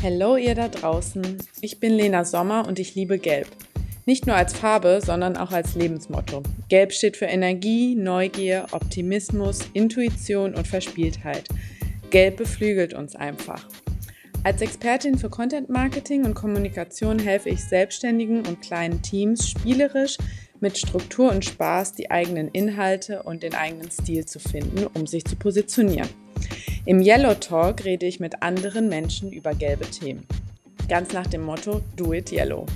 Hallo ihr da draußen. Ich bin Lena Sommer und ich liebe Gelb. Nicht nur als Farbe, sondern auch als Lebensmotto. Gelb steht für Energie, Neugier, Optimismus, Intuition und Verspieltheit. Gelb beflügelt uns einfach. Als Expertin für Content Marketing und Kommunikation helfe ich Selbstständigen und kleinen Teams spielerisch mit Struktur und Spaß die eigenen Inhalte und den eigenen Stil zu finden, um sich zu positionieren. Im Yellow Talk rede ich mit anderen Menschen über gelbe Themen. Ganz nach dem Motto Do It Yellow.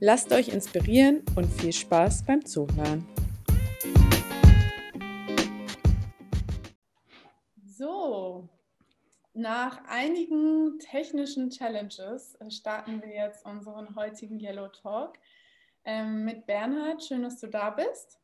Lasst euch inspirieren und viel Spaß beim Zuhören. So, nach einigen technischen Challenges äh, starten wir jetzt unseren heutigen Yellow Talk ähm, mit Bernhard. Schön, dass du da bist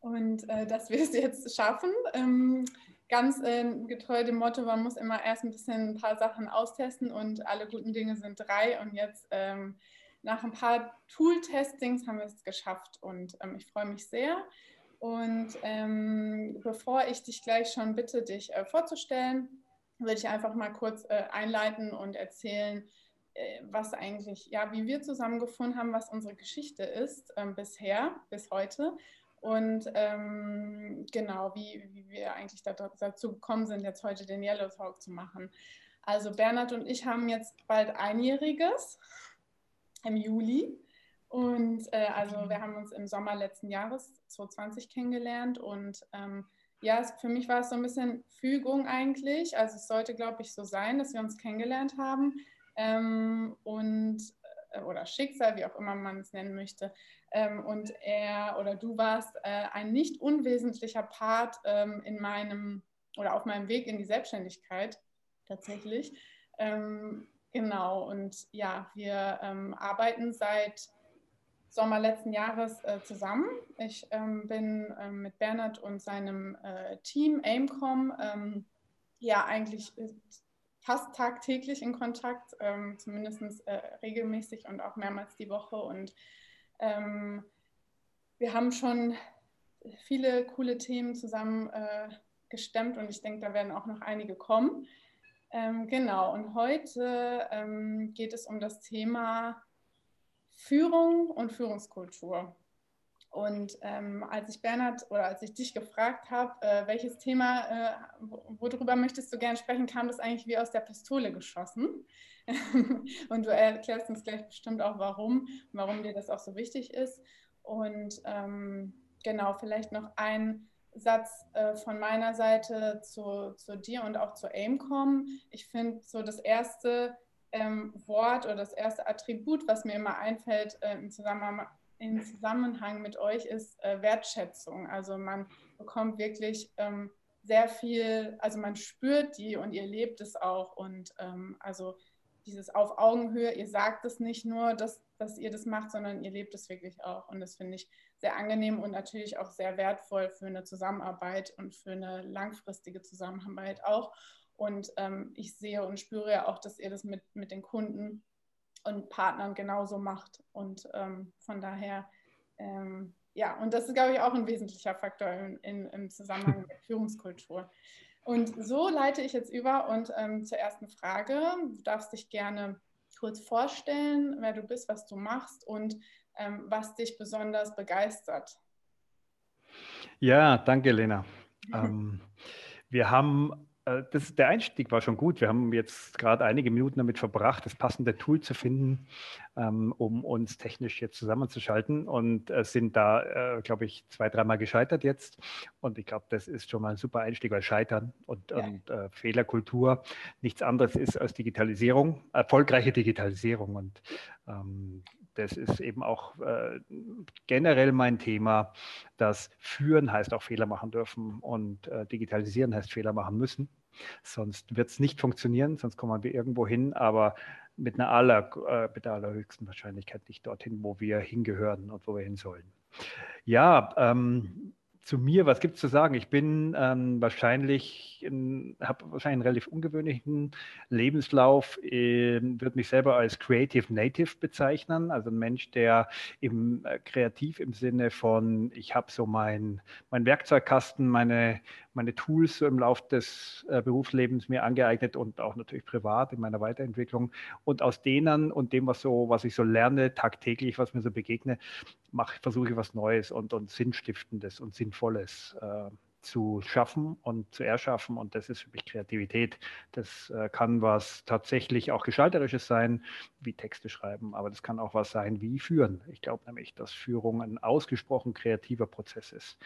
und äh, dass wir es jetzt schaffen. Ähm, ganz äh, getreu dem Motto, man muss immer erst ein bisschen ein paar Sachen austesten und alle guten Dinge sind drei. Und jetzt ähm, nach ein paar Tool-Testings haben wir es geschafft und ähm, ich freue mich sehr. Und ähm, bevor ich dich gleich schon bitte, dich äh, vorzustellen, würde ich einfach mal kurz äh, einleiten und erzählen, äh, was eigentlich, ja, wie wir zusammengefunden haben, was unsere Geschichte ist ähm, bisher, bis heute und ähm, genau, wie, wie wir eigentlich dazu gekommen sind, jetzt heute den Yellow Talk zu machen. Also Bernhard und ich haben jetzt bald einjähriges im Juli. Und äh, also wir haben uns im Sommer letzten Jahres 2020 kennengelernt und ähm, ja, es, für mich war es so ein bisschen Fügung eigentlich. Also es sollte, glaube ich, so sein, dass wir uns kennengelernt haben ähm, und oder Schicksal, wie auch immer man es nennen möchte. Ähm, und er oder du warst äh, ein nicht unwesentlicher Part ähm, in meinem oder auf meinem Weg in die Selbstständigkeit tatsächlich. Ähm, genau, und ja, wir ähm, arbeiten seit Sommer letzten Jahres äh, zusammen. Ich ähm, bin ähm, mit Bernhard und seinem äh, Team Aimcom ja eigentlich fast tagtäglich in Kontakt, zumindest äh, regelmäßig und auch mehrmals die Woche und ähm, wir haben schon viele coole Themen zusammen äh, gestemmt und ich denke, da werden auch noch einige kommen. Ähm, genau, und heute ähm, geht es um das Thema Führung und Führungskultur. Und ähm, als ich Bernhard oder als ich dich gefragt habe, äh, welches Thema, äh, worüber möchtest du gerne sprechen, kam das eigentlich wie aus der Pistole geschossen. und du erklärst uns gleich bestimmt auch, warum, warum dir das auch so wichtig ist. Und ähm, genau, vielleicht noch ein Satz äh, von meiner Seite zu, zu dir und auch zu Aimcom. Ich finde so das erste ähm, Wort oder das erste Attribut, was mir immer einfällt äh, im, Zusammenhang, im, Zusammenhang, mit euch, ist äh, Wertschätzung. Also man bekommt wirklich ähm, sehr viel, also man spürt die und ihr lebt es auch. Und ähm, also dieses auf Augenhöhe, ihr sagt es nicht nur, dass, dass ihr das macht, sondern ihr lebt es wirklich auch. Und das finde ich sehr angenehm und natürlich auch sehr wertvoll für eine Zusammenarbeit und für eine langfristige Zusammenarbeit auch. Und ähm, ich sehe und spüre ja auch, dass ihr das mit, mit den Kunden und Partnern genauso macht. Und ähm, von daher, ähm, ja, und das ist, glaube ich, auch ein wesentlicher Faktor in, in, im Zusammenhang mit Führungskultur. Und so leite ich jetzt über und ähm, zur ersten Frage. Du darfst dich gerne kurz vorstellen, wer du bist, was du machst und ähm, was dich besonders begeistert. Ja, danke, Lena. ähm, wir haben das, der Einstieg war schon gut. Wir haben jetzt gerade einige Minuten damit verbracht, das passende Tool zu finden, ähm, um uns technisch jetzt zusammenzuschalten und äh, sind da, äh, glaube ich, zwei, dreimal gescheitert jetzt. Und ich glaube, das ist schon mal ein super Einstieg, weil Scheitern und, ja. und äh, Fehlerkultur nichts anderes ist als Digitalisierung, erfolgreiche Digitalisierung. Und ähm, das ist eben auch äh, generell mein Thema, dass führen heißt auch Fehler machen dürfen und äh, digitalisieren heißt Fehler machen müssen. Sonst wird es nicht funktionieren, sonst kommen wir irgendwo hin, aber mit einer aller, äh, mit allerhöchsten Wahrscheinlichkeit nicht dorthin, wo wir hingehören und wo wir hin sollen. Ja, ähm, zu mir, was gibt es zu sagen? Ich bin ähm, wahrscheinlich, habe wahrscheinlich einen relativ ungewöhnlichen Lebenslauf, äh, würde mich selber als Creative Native bezeichnen, also ein Mensch, der im äh, kreativ im Sinne von, ich habe so mein, mein Werkzeugkasten, meine, meine Tools im Laufe des äh, Berufslebens mir angeeignet und auch natürlich privat in meiner Weiterentwicklung. Und aus denen und dem, was so, was ich so lerne, tagtäglich, was mir so begegne, versuche ich was Neues und, und Sinnstiftendes und Sinnvolles äh, zu schaffen und zu erschaffen. Und das ist für mich Kreativität. Das äh, kann was tatsächlich auch Gestalterisches sein, wie Texte schreiben, aber das kann auch was sein wie Führen. Ich glaube nämlich, dass Führung ein ausgesprochen kreativer Prozess ist.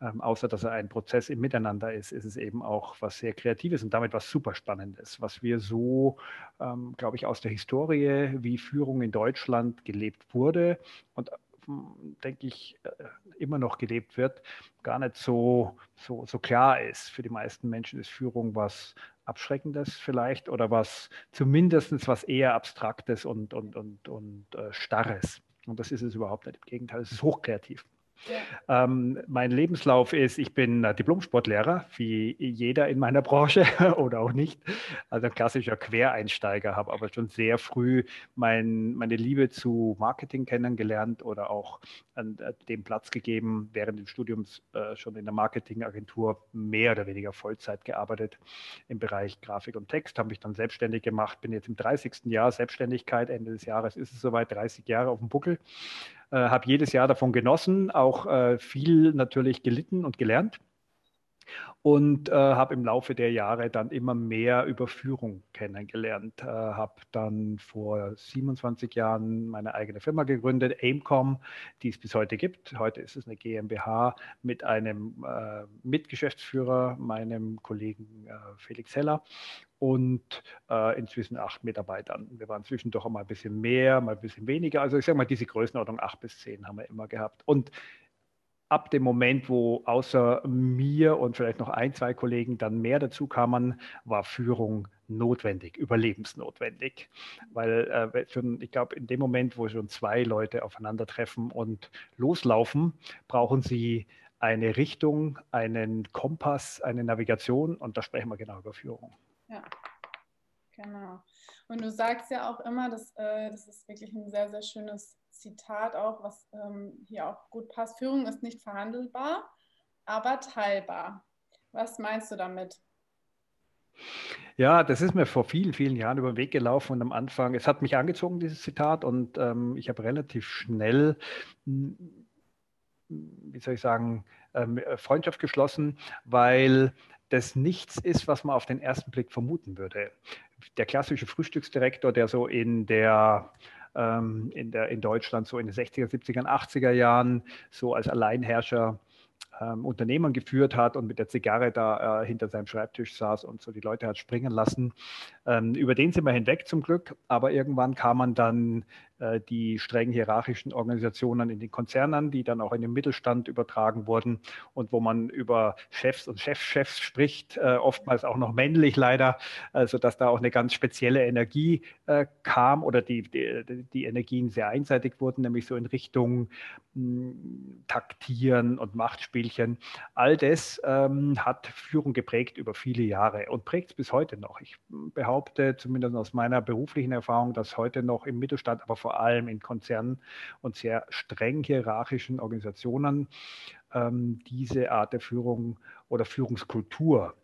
Ähm, außer dass er ein Prozess im Miteinander ist, ist es eben auch was sehr Kreatives und damit was super Spannendes, was wir so, ähm, glaube ich, aus der Historie, wie Führung in Deutschland gelebt wurde und denke ich, äh, immer noch gelebt wird, gar nicht so, so, so klar ist. Für die meisten Menschen ist Führung was Abschreckendes vielleicht oder was zumindest was eher Abstraktes und, und, und, und äh, Starres. Und das ist es überhaupt nicht. Im Gegenteil, es ist hochkreativ. Ja. Ähm, mein Lebenslauf ist, ich bin äh, Diplom-Sportlehrer, wie jeder in meiner Branche oder auch nicht. Also ein klassischer Quereinsteiger, habe aber schon sehr früh mein, meine Liebe zu Marketing kennengelernt oder auch an äh, dem Platz gegeben, während des Studiums äh, schon in der Marketingagentur mehr oder weniger Vollzeit gearbeitet im Bereich Grafik und Text, habe mich dann selbstständig gemacht, bin jetzt im 30. Jahr Selbstständigkeit, Ende des Jahres ist es soweit, 30 Jahre auf dem Buckel habe jedes Jahr davon genossen, auch äh, viel natürlich gelitten und gelernt und äh, habe im Laufe der Jahre dann immer mehr über Führung kennengelernt. Äh, habe dann vor 27 Jahren meine eigene Firma gegründet, Aimcom, die es bis heute gibt. Heute ist es eine GmbH mit einem äh, Mitgeschäftsführer, meinem Kollegen äh, Felix Heller und äh, inzwischen acht Mitarbeitern. Wir waren zwischendurch auch mal ein bisschen mehr, mal ein bisschen weniger. Also ich sage mal, diese Größenordnung acht bis zehn haben wir immer gehabt. Und ab dem Moment, wo außer mir und vielleicht noch ein, zwei Kollegen dann mehr dazu kamen, war Führung notwendig, überlebensnotwendig. Weil äh, schon, ich glaube, in dem Moment, wo schon zwei Leute aufeinandertreffen und loslaufen, brauchen sie eine Richtung, einen Kompass, eine Navigation und da sprechen wir genau über Führung. Ja, genau. Und du sagst ja auch immer, dass, äh, das ist wirklich ein sehr, sehr schönes Zitat auch, was ähm, hier auch gut passt. Führung ist nicht verhandelbar, aber teilbar. Was meinst du damit? Ja, das ist mir vor vielen, vielen Jahren über den Weg gelaufen und am Anfang, es hat mich angezogen, dieses Zitat, und ähm, ich habe relativ schnell, hm, wie soll ich sagen, ähm, Freundschaft geschlossen, weil das nichts ist, was man auf den ersten Blick vermuten würde. Der klassische Frühstücksdirektor, der so in der ähm, in, der, in Deutschland so in den 60er, 70er, 80er Jahren so als Alleinherrscher ähm, Unternehmen geführt hat und mit der Zigarre da äh, hinter seinem Schreibtisch saß und so die Leute hat springen lassen. Ähm, über den sind wir hinweg zum Glück, aber irgendwann kam man dann die streng hierarchischen Organisationen in den Konzernen, die dann auch in den Mittelstand übertragen wurden und wo man über Chefs und Chefchefs spricht, äh, oftmals auch noch männlich leider, also dass da auch eine ganz spezielle Energie äh, kam oder die, die, die, Energien sehr einseitig wurden, nämlich so in Richtung hm, Taktieren und Machtspielchen. All das ähm, hat Führung geprägt über viele Jahre und prägt es bis heute noch. Ich behaupte, zumindest aus meiner beruflichen Erfahrung, dass heute noch im Mittelstand, aber vor vor allem in Konzernen und sehr streng hierarchischen Organisationen ähm, diese Art der Führung oder Führungskultur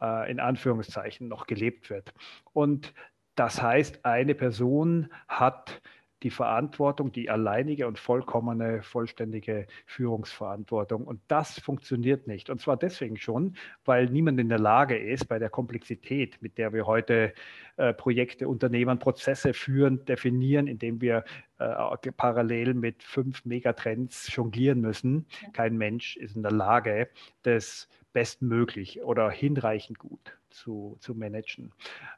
äh, in Anführungszeichen noch gelebt wird. Und das heißt, eine Person hat die Verantwortung, die alleinige und vollkommene, vollständige Führungsverantwortung. Und das funktioniert nicht. Und zwar deswegen schon, weil niemand in der Lage ist, bei der Komplexität, mit der wir heute äh, Projekte, Unternehmen, Prozesse führen, definieren, indem wir äh, parallel mit fünf Megatrends jonglieren müssen. Kein Mensch ist in der Lage, das bestmöglich oder hinreichend gut zu, zu managen.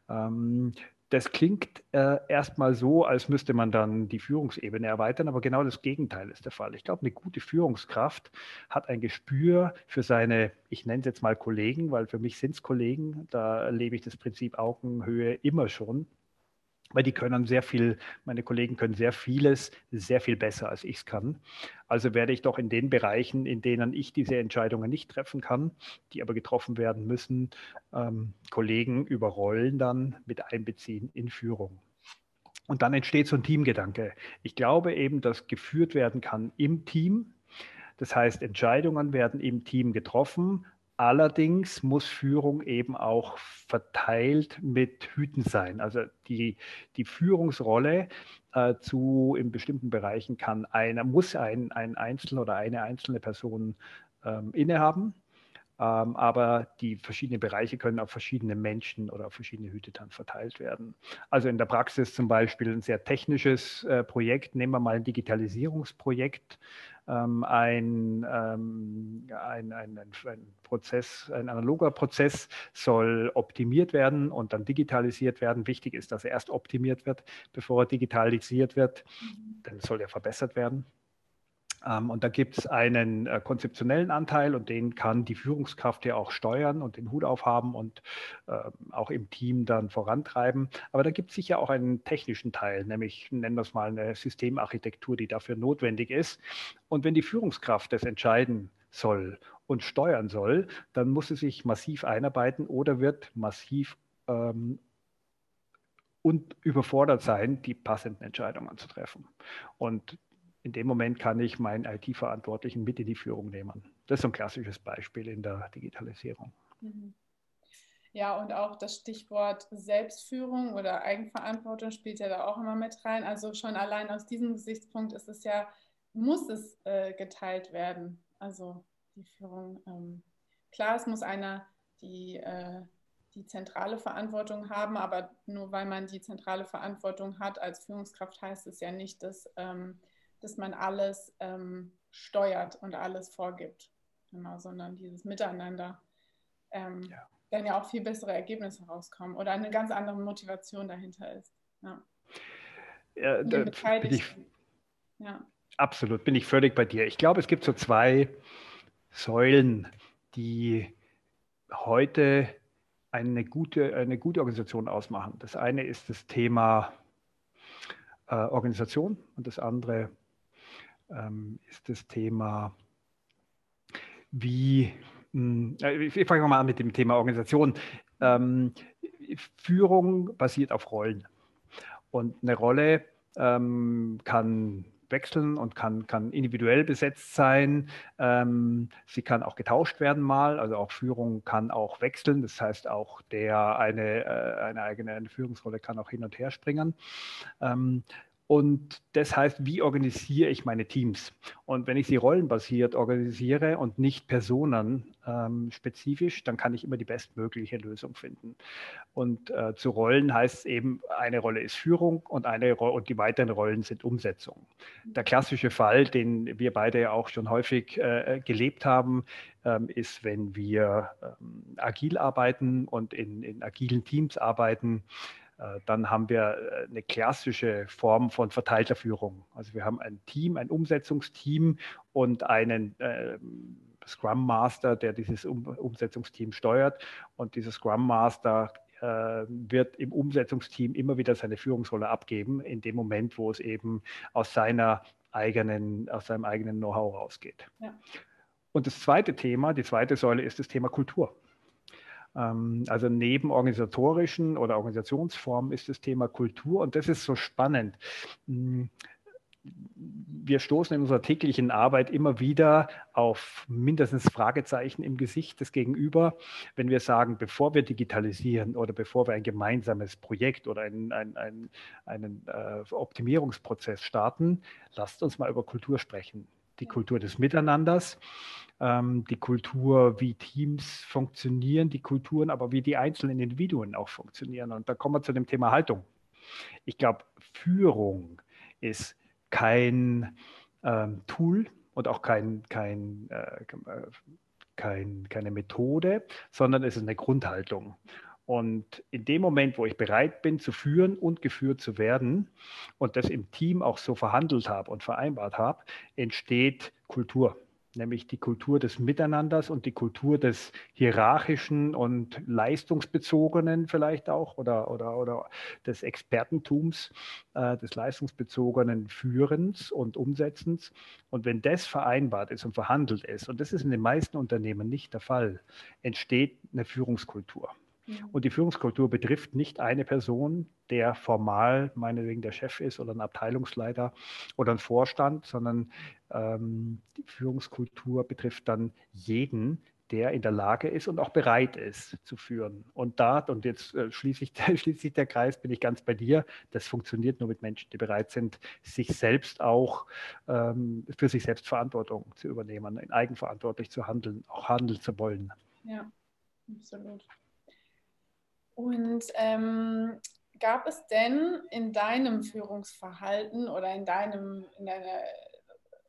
Ähm, das klingt äh, erstmal so, als müsste man dann die Führungsebene erweitern, aber genau das Gegenteil ist der Fall. Ich glaube, eine gute Führungskraft hat ein Gespür für seine, ich nenne es jetzt mal Kollegen, weil für mich sind es Kollegen, da lebe ich das Prinzip Augenhöhe immer schon weil die können sehr viel, meine Kollegen können sehr vieles sehr viel besser, als ich es kann. Also werde ich doch in den Bereichen, in denen ich diese Entscheidungen nicht treffen kann, die aber getroffen werden müssen, ähm, Kollegen über Rollen dann mit einbeziehen in Führung. Und dann entsteht so ein Teamgedanke. Ich glaube eben, dass geführt werden kann im Team. Das heißt, Entscheidungen werden im Team getroffen, Allerdings muss Führung eben auch verteilt mit Hüten sein. Also die, die Führungsrolle äh, zu in bestimmten Bereichen kann einer, muss ein, ein Einzelner oder eine einzelne Person ähm, innehaben. Ähm, aber die verschiedenen Bereiche können auf verschiedene Menschen oder auf verschiedene Hüte dann verteilt werden. Also in der Praxis zum Beispiel ein sehr technisches äh, Projekt, nehmen wir mal ein Digitalisierungsprojekt, ähm, ein, ähm, ein, ein, ein, Prozess, ein analoger Prozess soll optimiert werden und dann digitalisiert werden. Wichtig ist, dass er erst optimiert wird, bevor er digitalisiert wird. Mhm. Dann soll er verbessert werden. Ähm, und da gibt es einen äh, konzeptionellen Anteil und den kann die Führungskraft ja auch steuern und den Hut aufhaben und äh, auch im Team dann vorantreiben. Aber da gibt es sicher auch einen technischen Teil, nämlich nennen wir es mal eine Systemarchitektur, die dafür notwendig ist. Und wenn die Führungskraft das entscheiden soll und steuern soll, dann muss sie sich massiv einarbeiten oder wird massiv ähm, und überfordert sein, die passenden Entscheidungen zu treffen. Und in dem Moment kann ich meinen IT-Verantwortlichen mit in die Führung nehmen. Das ist so ein klassisches Beispiel in der Digitalisierung. Mhm. Ja, und auch das Stichwort Selbstführung oder Eigenverantwortung spielt ja da auch immer mit rein. Also schon allein aus diesem Gesichtspunkt ist es ja, muss es äh, geteilt werden. Also die Führung. Ähm, klar, es muss einer die, äh, die zentrale Verantwortung haben, aber nur weil man die zentrale Verantwortung hat als Führungskraft, heißt es ja nicht, dass ähm, dass man alles ähm, steuert und alles vorgibt, genau, sondern dieses Miteinander ähm, ja. dann ja auch viel bessere Ergebnisse rauskommen oder eine ganz andere Motivation dahinter ist. Ja. Ja, da bin ich, ja. Absolut, bin ich völlig bei dir. Ich glaube, es gibt so zwei Säulen, die heute eine gute, eine gute Organisation ausmachen. Das eine ist das Thema äh, Organisation und das andere ist das Thema, wie, hm, ich fange mal an mit dem Thema Organisation. Ähm, Führung basiert auf Rollen. Und eine Rolle ähm, kann wechseln und kann, kann individuell besetzt sein. Ähm, sie kann auch getauscht werden mal, also auch Führung kann auch wechseln. Das heißt, auch der eine, äh, eine eigene Führungsrolle kann auch hin und her springen. Ähm, und das heißt, wie organisiere ich meine Teams? Und wenn ich sie rollenbasiert organisiere und nicht personenspezifisch, ähm, dann kann ich immer die bestmögliche Lösung finden. Und äh, zu Rollen heißt eben, eine Rolle ist Führung und, eine Ro und die weiteren Rollen sind Umsetzung. Der klassische Fall, den wir beide ja auch schon häufig äh, gelebt haben, ähm, ist, wenn wir ähm, agil arbeiten und in, in agilen Teams arbeiten, dann haben wir äh, eine klassische Form von verteilter Führung. Also wir haben ein Team, ein Umsetzungsteam und einen äh, Scrum Master, der dieses um Umsetzungsteam steuert. Und dieser Scrum Master äh, wird im Umsetzungsteam immer wieder seine Führungsrolle abgeben, in dem Moment, wo es eben aus seiner eigenen, aus seinem eigenen Know-how rausgeht. Ja. Und das zweite Thema, die zweite Säule ist das Thema Kultur. Ähm, also neben organisatorischen oder Organisationsformen ist das Thema Kultur und das ist so spannend. Hm, wir stoßen in unserer täglichen Arbeit immer wieder auf mindestens Fragezeichen im Gesicht des Gegenüber, wenn wir sagen, bevor wir digitalisieren oder bevor wir ein gemeinsames Projekt oder einen, einen, einen, einen Optimierungsprozess starten, lasst uns mal über Kultur sprechen die Kultur des Miteinanders, ähm, die Kultur, wie Teams funktionieren, die Kulturen, aber wie die einzelnen Individuen auch funktionieren. Und da kommen wir zu dem Thema Haltung. Ich glaube, Führung ist kein ähm, Tool und auch kein, kein, äh, kein, keine Methode, sondern es ist eine Grundhaltung. Und in dem Moment, wo ich bereit bin zu führen und geführt zu werden und das im Team auch so verhandelt habe und vereinbart habe, entsteht Kultur, nämlich die Kultur des Miteinanders und die Kultur des hierarchischen und leistungsbezogenen vielleicht auch oder, oder, oder des Expertentums, äh, des leistungsbezogenen Führens und Umsetzens. Und wenn das vereinbart ist und verhandelt ist, und das ist in den meisten Unternehmen nicht der Fall, entsteht eine Führungskultur. Mhm. Und die Führungskultur betrifft nicht eine Person, der formal meinetwegen der Chef ist oder ein Abteilungsleiter oder ein Vorstand, sondern ähm, die Führungskultur betrifft dann jeden, der in der Lage ist und auch bereit ist zu führen. Und da, und jetzt äh, schließe ich, schließt sich der Kreis, bin ich ganz bei dir, das funktioniert nur mit Menschen, die bereit sind, sich selbst auch ähm, für sich selbst Verantwortung zu übernehmen, eigenverantwortlich zu handeln, auch handeln zu wollen. Ja, absolut. Und ähm, gab es denn in deinem Führungsverhalten oder in, deinem, in deiner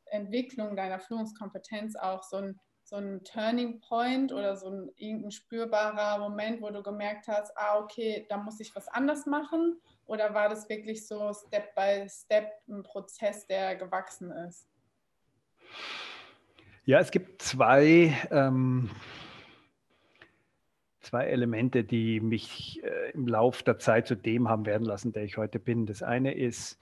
Entwicklung deiner Führungskompetenz auch so ein so ein Turning Point oder so ein irgendein spürbarer Moment, wo du gemerkt hast, ah, okay, da muss ich was anders machen? Oder war das wirklich so Step by Step ein Prozess, der gewachsen ist? Ja, es gibt zwei, ähm, zwei Elemente, die mich äh, im Laufe der Zeit zu dem haben werden lassen, der ich heute bin. Das eine ist,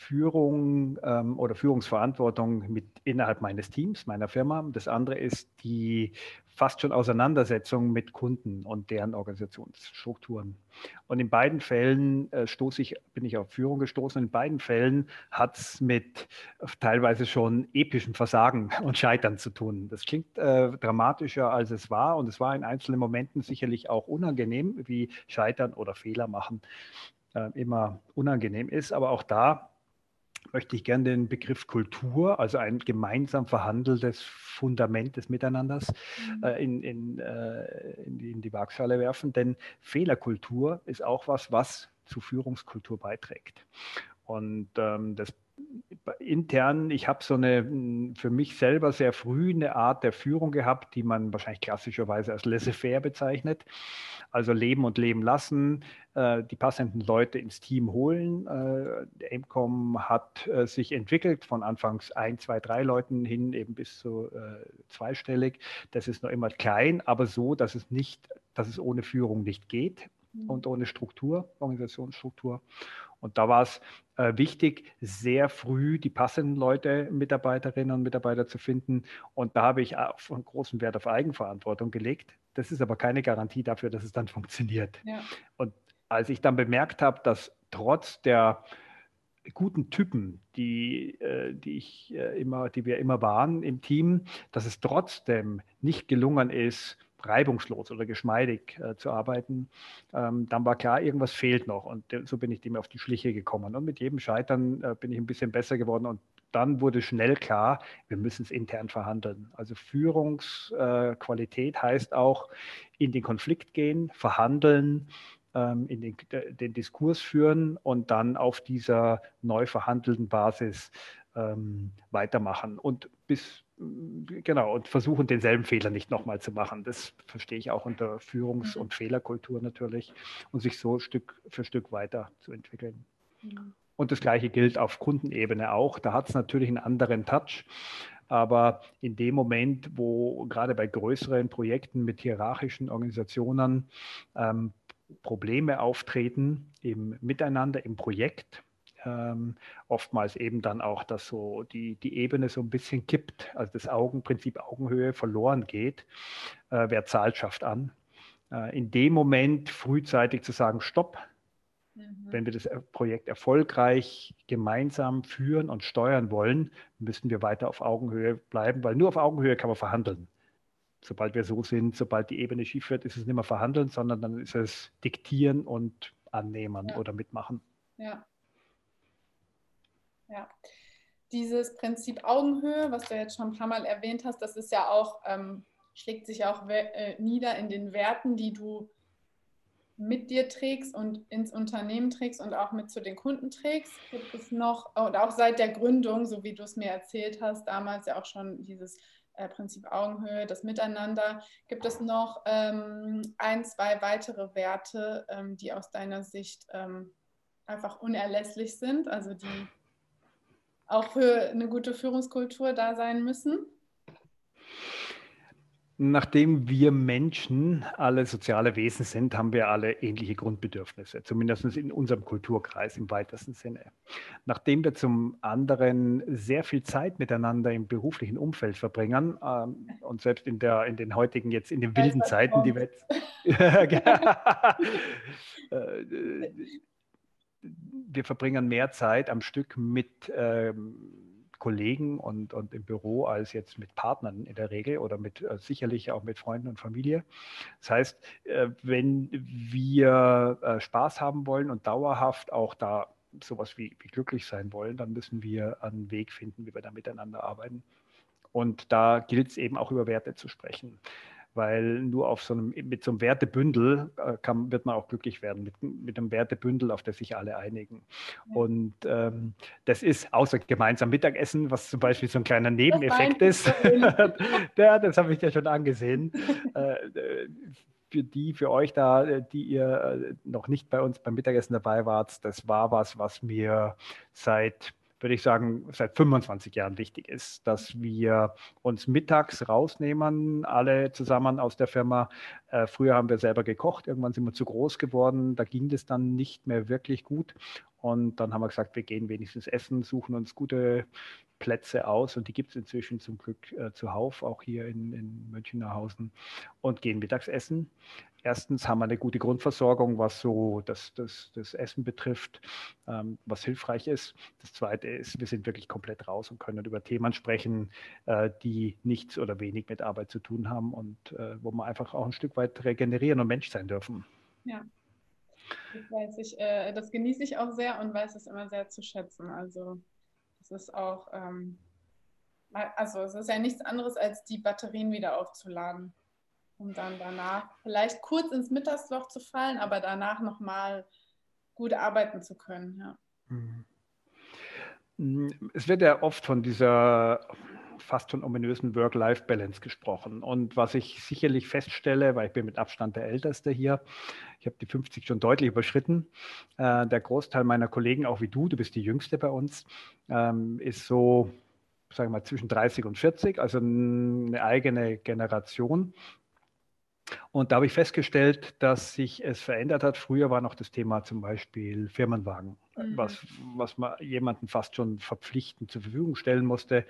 Führung ähm, oder Führungsverantwortung mit innerhalb meines Teams, meiner Firma. Das andere ist die fast schon Auseinandersetzung mit Kunden und deren Organisationsstrukturen. Und in beiden Fällen äh, stoße ich, bin ich auf Führung gestoßen. In beiden Fällen hat es mit teilweise schon epischem Versagen und Scheitern zu tun. Das klingt äh, dramatischer, als es war. Und es war in einzelnen Momenten sicherlich auch unangenehm, wie Scheitern oder Fehler machen äh, immer unangenehm ist. Aber auch da möchte ich gerne den Begriff Kultur, also ein gemeinsam verhandeltes Fundament des Miteinanders, mhm. äh, in, in, äh, in, die, in die Waagschale werfen. Denn Fehlerkultur ist auch was, was zu Führungskultur beiträgt. Und ähm, das intern, ich habe so eine für mich selber sehr früh eine Art der Führung gehabt, die man wahrscheinlich klassischerweise als laissez-faire bezeichnet. Also leben und leben lassen, äh, die passenden Leute ins Team holen. Äh, AIMCOM hat äh, sich entwickelt von anfangs ein, zwei, drei Leuten hin eben bis zu äh, zweistellig. Das ist noch immer klein, aber so, dass es nicht, dass es ohne Führung nicht geht. Und ohne Struktur, Organisationsstruktur. Und da war es äh, wichtig, sehr früh die passenden Leute, Mitarbeiterinnen und Mitarbeiter zu finden. Und da habe ich auch einen großen Wert auf Eigenverantwortung gelegt. Das ist aber keine Garantie dafür, dass es dann funktioniert. Ja. Und als ich dann bemerkt habe, dass trotz der guten Typen, die, äh, die, ich, äh, immer, die wir immer waren im Team, dass es trotzdem nicht gelungen ist, reibungslos oder geschmeidig äh, zu arbeiten, ähm, dann war klar, irgendwas fehlt noch. Und so bin ich dem auf die Schliche gekommen. Und mit jedem Scheitern äh, bin ich ein bisschen besser geworden. Und dann wurde schnell klar, wir müssen es intern verhandeln. Also Führungsqualität äh, heißt auch in den Konflikt gehen, verhandeln, ähm, in den, den, Diskurs führen und dann auf dieser neu verhandelten Basis ähm, weitermachen. Und bis genau, und versuchen denselben Fehler nicht nochmal zu machen. Das verstehe ich auch unter Führungs- mhm. und Fehlerkultur natürlich und sich so Stück für Stück weiterzuentwickeln. Mhm. Und das Gleiche gilt auf Kundenebene auch. Da hat es natürlich einen anderen Touch. Aber in dem Moment, wo gerade bei größeren Projekten mit hierarchischen Organisationen ähm, Probleme auftreten im Miteinander, im Projekt, ähm, oftmals eben dann auch, dass so die, die Ebene so ein bisschen kippt, also das Augenprinzip Augenhöhe verloren geht. Äh, wer zahlt, schafft an. Äh, in dem Moment frühzeitig zu sagen, stopp, mhm. wenn wir das Projekt erfolgreich gemeinsam führen und steuern wollen, müssen wir weiter auf Augenhöhe bleiben, weil nur auf Augenhöhe kann man verhandeln sobald wir so sind, sobald die Ebene schief wird, ist es nicht mehr verhandeln, sondern dann ist es diktieren und annehmen ja. oder mitmachen. Ja. Ja. Dieses Prinzip Augenhöhe, was du jetzt schon ein paar Mal erwähnt hast, das ist ja auch, ähm, schlägt sich auch äh, nieder in den Werten, die du mit dir trägst und ins Unternehmen trägst und auch mit zu den Kunden trägst. Gibt es noch, und auch seit der Gründung, so wie du es mir erzählt hast, damals ja auch schon dieses äh, Prinzip Augenhöhe, das Miteinander. Gibt es noch ähm, ein, zwei weitere Werte, ähm, die aus deiner Sicht ähm, einfach unerlässlich sind, also die auch für eine gute Führungskultur da sein müssen? Nachdem wir Menschen alle soziale Wesen sind, haben wir alle ähnliche Grundbedürfnisse, zumindest in unserem Kulturkreis im weitesten Sinne. Nachdem wir zum anderen sehr viel Zeit miteinander im beruflichen Umfeld verbringen ähm, und selbst in, der, in den heutigen, jetzt in den wilden Zeiten, die wir jetzt, wir verbringen mehr Zeit am Stück mit ähm, Kollegen und, und im Büro als jetzt mit Partnern in der Regel oder mit äh, sicherlich auch mit Freunden und Familie. Das heißt, äh, wenn wir äh, Spaß haben wollen und dauerhaft auch da sowas wie, wie glücklich sein wollen, dann müssen wir einen Weg finden, wie wir da miteinander arbeiten. Und da gilt es eben auch über Werte zu sprechen weil nur auf so einem, mit so einem Wertebündel äh, kann, wird man auch glücklich werden, mit, mit einem Wertebündel, auf das sich alle einigen. Und ähm, das ist außer gemeinsam Mittagessen, was zum Beispiel so ein kleiner Nebeneffekt ist. ja, das habe ich ja schon angesehen. äh, für die, für euch da, äh, die ihr noch nicht bei uns beim Mittagessen dabei wart, das war was, was mir seit würde ich sagen, seit 25 Jahren wichtig ist, dass wir uns mittags rausnehmen, alle zusammen aus der Firma. Äh, früher haben wir selber gekocht, irgendwann sind wir zu groß geworden, da ging das dann nicht mehr wirklich gut. Und dann haben wir gesagt, wir gehen wenigstens essen, suchen uns gute Plätze aus und die gibt es inzwischen zum Glück äh, zuhauf, auch hier in, in Mönchengladbach und gehen mittags essen. Erstens haben wir eine gute Grundversorgung, was so das, das, das Essen betrifft, ähm, was hilfreich ist. Das Zweite ist, wir sind wirklich komplett raus und können über Themen sprechen, äh, die nichts oder wenig mit Arbeit zu tun haben und äh, wo wir einfach auch ein Stück weit regenerieren und Mensch sein dürfen. Ja, das, weiß ich, äh, das genieße ich auch sehr und weiß es immer sehr zu schätzen. Also es ist auch, ähm, also es ist ja nichts anderes als die Batterien wieder aufzuladen um dann danach vielleicht kurz ins Mittagsloch zu fallen, aber danach nochmal gut arbeiten zu können. Ja. Mhm. Es wird ja oft von dieser fast schon ominösen Work-Life-Balance gesprochen. Und was ich sicherlich feststelle, weil ich bin mit Abstand der Älteste hier, ich habe die 50 schon deutlich überschritten. Äh, der Großteil meiner Kollegen, auch wie du, du bist die Jüngste bei uns, ähm, ist so, sagen wir mal, zwischen 30 und 40, also eine eigene Generation. Und da habe ich festgestellt, dass sich es verändert hat. Früher war noch das Thema zum Beispiel Firmenwagen, mhm. was, was man jemanden fast schon verpflichtend zur Verfügung stellen musste.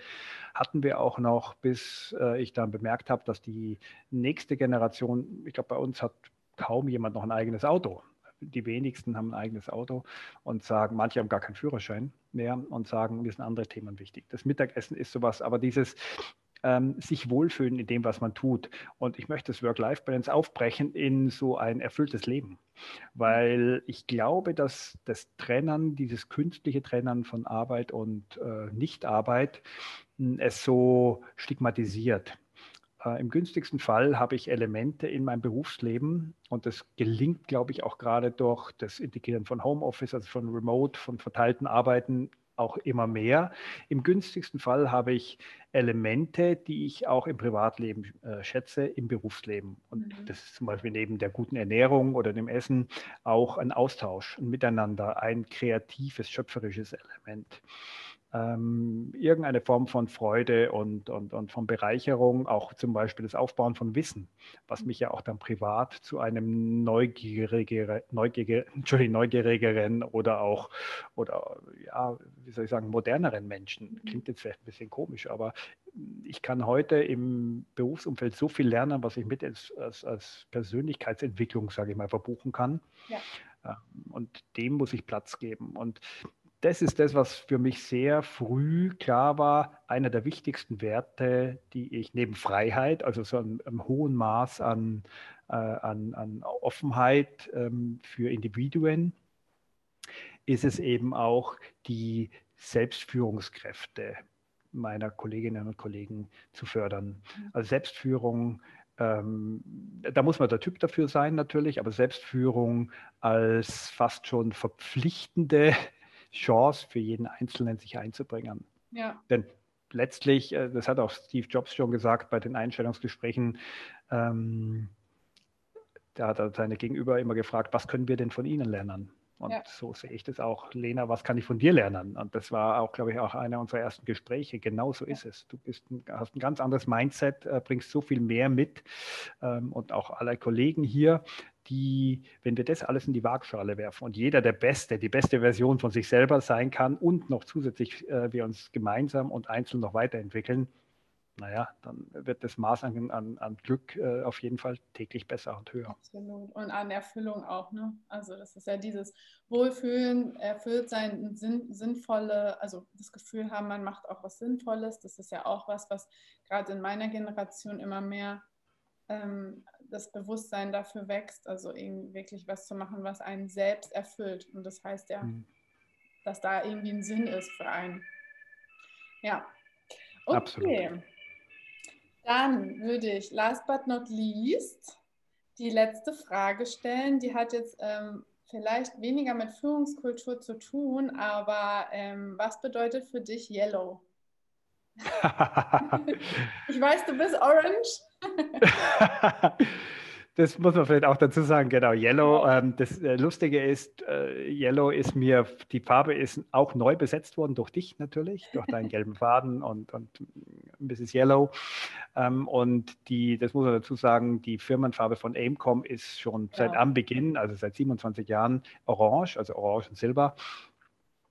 Hatten wir auch noch, bis äh, ich dann bemerkt habe, dass die nächste Generation, ich glaube, bei uns hat kaum jemand noch ein eigenes Auto. Die wenigsten haben ein eigenes Auto und sagen, manche haben gar keinen Führerschein mehr und sagen, mir sind andere Themen wichtig. Das Mittagessen ist sowas, aber dieses, ähm, sich wohlfühlen in dem, was man tut. Und ich möchte das Work-Life-Balance aufbrechen in so ein erfülltes Leben, weil ich glaube, dass das Trennen, dieses künstliche Trennen von Arbeit und äh, Nichtarbeit, hm, es so stigmatisiert. Äh, Im günstigsten Fall habe ich Elemente in meinem Berufsleben und das gelingt, glaube ich, auch gerade durch das Integrieren von Homeoffice, also von Remote, von verteilten Arbeiten auch immer mehr. Im günstigsten Fall habe ich Elemente, die ich auch im Privatleben äh, schätze, im Berufsleben. Und mhm. das ist zum Beispiel neben der guten Ernährung oder dem Essen auch ein Austausch, ein Miteinander, ein kreatives, schöpferisches Element ähm, irgendeine Form von Freude und, und, und von Bereicherung, auch zum Beispiel das Aufbauen von Wissen, was mich ja auch dann privat zu einem neugierigere, neugierige, neugierigeren oder auch, oder ja, wie soll ich sagen, moderneren Menschen. Mhm. Klingt jetzt vielleicht ein bisschen komisch, aber ich kann heute im Berufsumfeld so viel lernen, was ich mit als, als, als Persönlichkeitsentwicklung, sage ich mal, verbuchen kann. Ja. Ähm, und dem muss ich Platz geben. Und das ist das, was für mich sehr früh klar war. Einer der wichtigsten Werte, die ich neben Freiheit, also so einem, einem hohen Maß an, äh, an, an Offenheit ähm, für Individuen, ist es eben auch die Selbstführungskräfte meiner Kolleginnen und Kollegen zu fördern. Mhm. Also Selbstführung ähm, da muss man der Typ dafür sein natürlich, aber Selbstführung als fast schon verpflichtende Chance für jeden Einzelnen, sich einzubringen. Ja. Denn letztlich, äh, das hat auch Steve Jobs schon gesagt bei den Einstellungsgesprächen, ähm, da hat er seine Gegenüber immer gefragt, was können wir denn von Ihnen lernen? Und ja. so sehe ich das auch. Lena, was kann ich von dir lernen? Und das war auch, glaube ich, auch einer unserer ersten Gespräche. Genau so ja. ist es. Du ein, hast ein ganz anderes Mindset, äh, bringst so viel mehr mit. Ähm, und auch alle Kollegen hier, die, wenn wir das alles in die Waagschale werfen und jeder der Beste, die beste Version von sich selber sein kann und noch zusätzlich äh, wir uns gemeinsam und einzeln noch weiterentwickeln, naja, dann wird das Maß an, an, an Glück äh, auf jeden Fall täglich besser und höher. Absolut. Und an Erfüllung auch, ne? Also das ist ja dieses Wohlfühlen, erfüllt sein, sinn, sinnvolle, also das Gefühl haben, man macht auch was Sinnvolles. Das ist ja auch was, was gerade in meiner Generation immer mehr ähm, das Bewusstsein dafür wächst, also irgendwie wirklich was zu machen, was einen selbst erfüllt. Und das heißt ja, mhm. dass da irgendwie ein Sinn ist für einen. Ja. Okay. Absolut. Dann würde ich last but not least die letzte Frage stellen. Die hat jetzt ähm, vielleicht weniger mit Führungskultur zu tun, aber ähm, was bedeutet für dich Yellow? ich weiß, du bist Orange. das muss man vielleicht auch dazu sagen, genau, Yellow. Ähm, das äh, Lustige ist, äh, Yellow ist mir, die Farbe ist auch neu besetzt worden durch dich natürlich, durch deinen gelben Faden und, und Mrs. Yellow. Ähm, und die, das muss man dazu sagen, die Firmenfarbe von Aimcom ist schon ja. seit Anbeginn, also seit 27 Jahren, orange, also orange und silber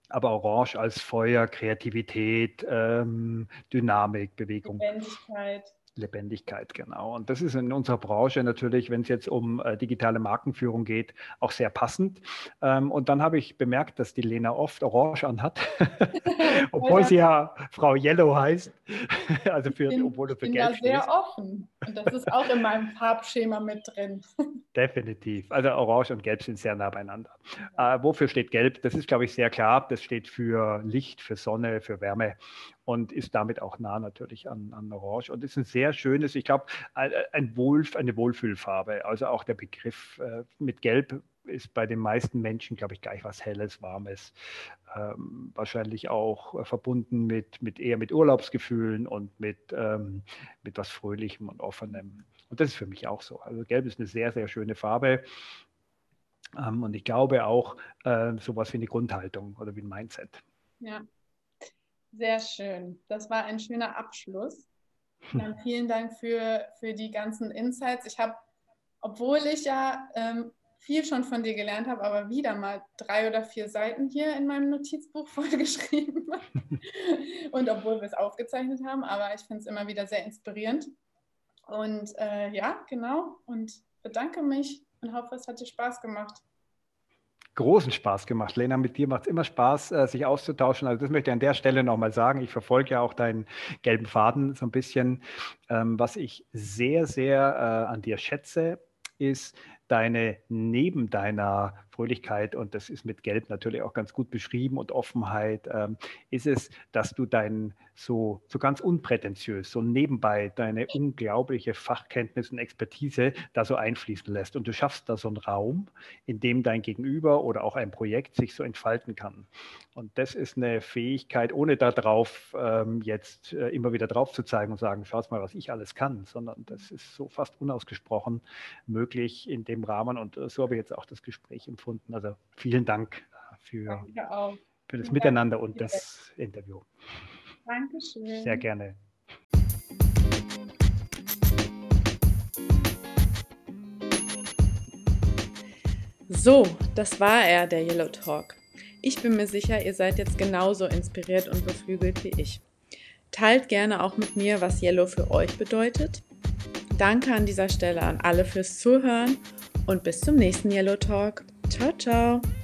aber Orange als Feuer, Kreativität, ähm, Dynamik, Bewegung. Lebendigkeit. Lebendigkeit, genau. Und das ist in unserer Branche natürlich, wenn es jetzt um äh, digitale Markenführung geht, auch sehr passend. Ähm, und dann habe ich bemerkt, dass die Lena oft Orange anhat, obwohl sie ja Frau Yellow heißt. also für, bin, obwohl du für ich bin da sehr offen. Und das ist auch in meinem Farbschema mit drin. Definitiv. Also Orange und Gelb sind sehr nah beieinander. Äh, wofür steht Gelb? Das ist, glaube ich, sehr klar. Das steht für Licht, für Sonne, für Wärme und ist damit auch nah natürlich an, an Orange. Und ist ein sehr schönes, ich glaube, ein, ein Wohl, eine Wohlfühlfarbe. Also auch der Begriff äh, mit Gelb ist bei den meisten Menschen, glaube ich, gleich was Helles, Warmes. Ähm, wahrscheinlich auch äh, verbunden mit, mit eher mit Urlaubsgefühlen und mit, ähm, mit was Fröhlichem und Offenem. Und das ist für mich auch so. Also Gelb ist eine sehr, sehr schöne Farbe. Ähm, und ich glaube auch äh, sowas wie eine Grundhaltung oder wie ein Mindset. Ja, sehr schön. Das war ein schöner Abschluss. Dann vielen Dank für, für die ganzen Insights. Ich habe, obwohl ich ja ähm, viel schon von dir gelernt habe, aber wieder mal drei oder vier Seiten hier in meinem Notizbuch vollgeschrieben. Und obwohl wir es aufgezeichnet haben, aber ich finde es immer wieder sehr inspirierend. Und äh, ja, genau. Und bedanke mich und hoffe, es hat dir Spaß gemacht großen Spaß gemacht. Lena, mit dir macht es immer Spaß, äh, sich auszutauschen. Also das möchte ich an der Stelle nochmal sagen. Ich verfolge ja auch deinen gelben Faden so ein bisschen. Ähm, was ich sehr, sehr äh, an dir schätze, ist deine neben deiner Fröhlichkeit, und das ist mit Gelb natürlich auch ganz gut beschrieben, und Offenheit, ähm, ist es, dass du dein so, so ganz unprätentiös, so nebenbei deine unglaubliche Fachkenntnis und Expertise da so einfließen lässt. Und du schaffst da so einen Raum, in dem dein Gegenüber oder auch ein Projekt sich so entfalten kann. Und das ist eine Fähigkeit, ohne darauf ähm, jetzt äh, immer wieder drauf zu zeigen und sagen, schaut mal, was ich alles kann, sondern das ist so fast unausgesprochen möglich in dem Rahmen. Und äh, so habe ich jetzt auch das Gespräch empfunden. Also vielen Dank für, für das Miteinander und das Interview. Dankeschön. Sehr gerne. So, das war er, der Yellow Talk. Ich bin mir sicher, ihr seid jetzt genauso inspiriert und beflügelt wie ich. Teilt gerne auch mit mir, was Yellow für euch bedeutet. Danke an dieser Stelle an alle fürs Zuhören und bis zum nächsten Yellow Talk. Ciao, ciao.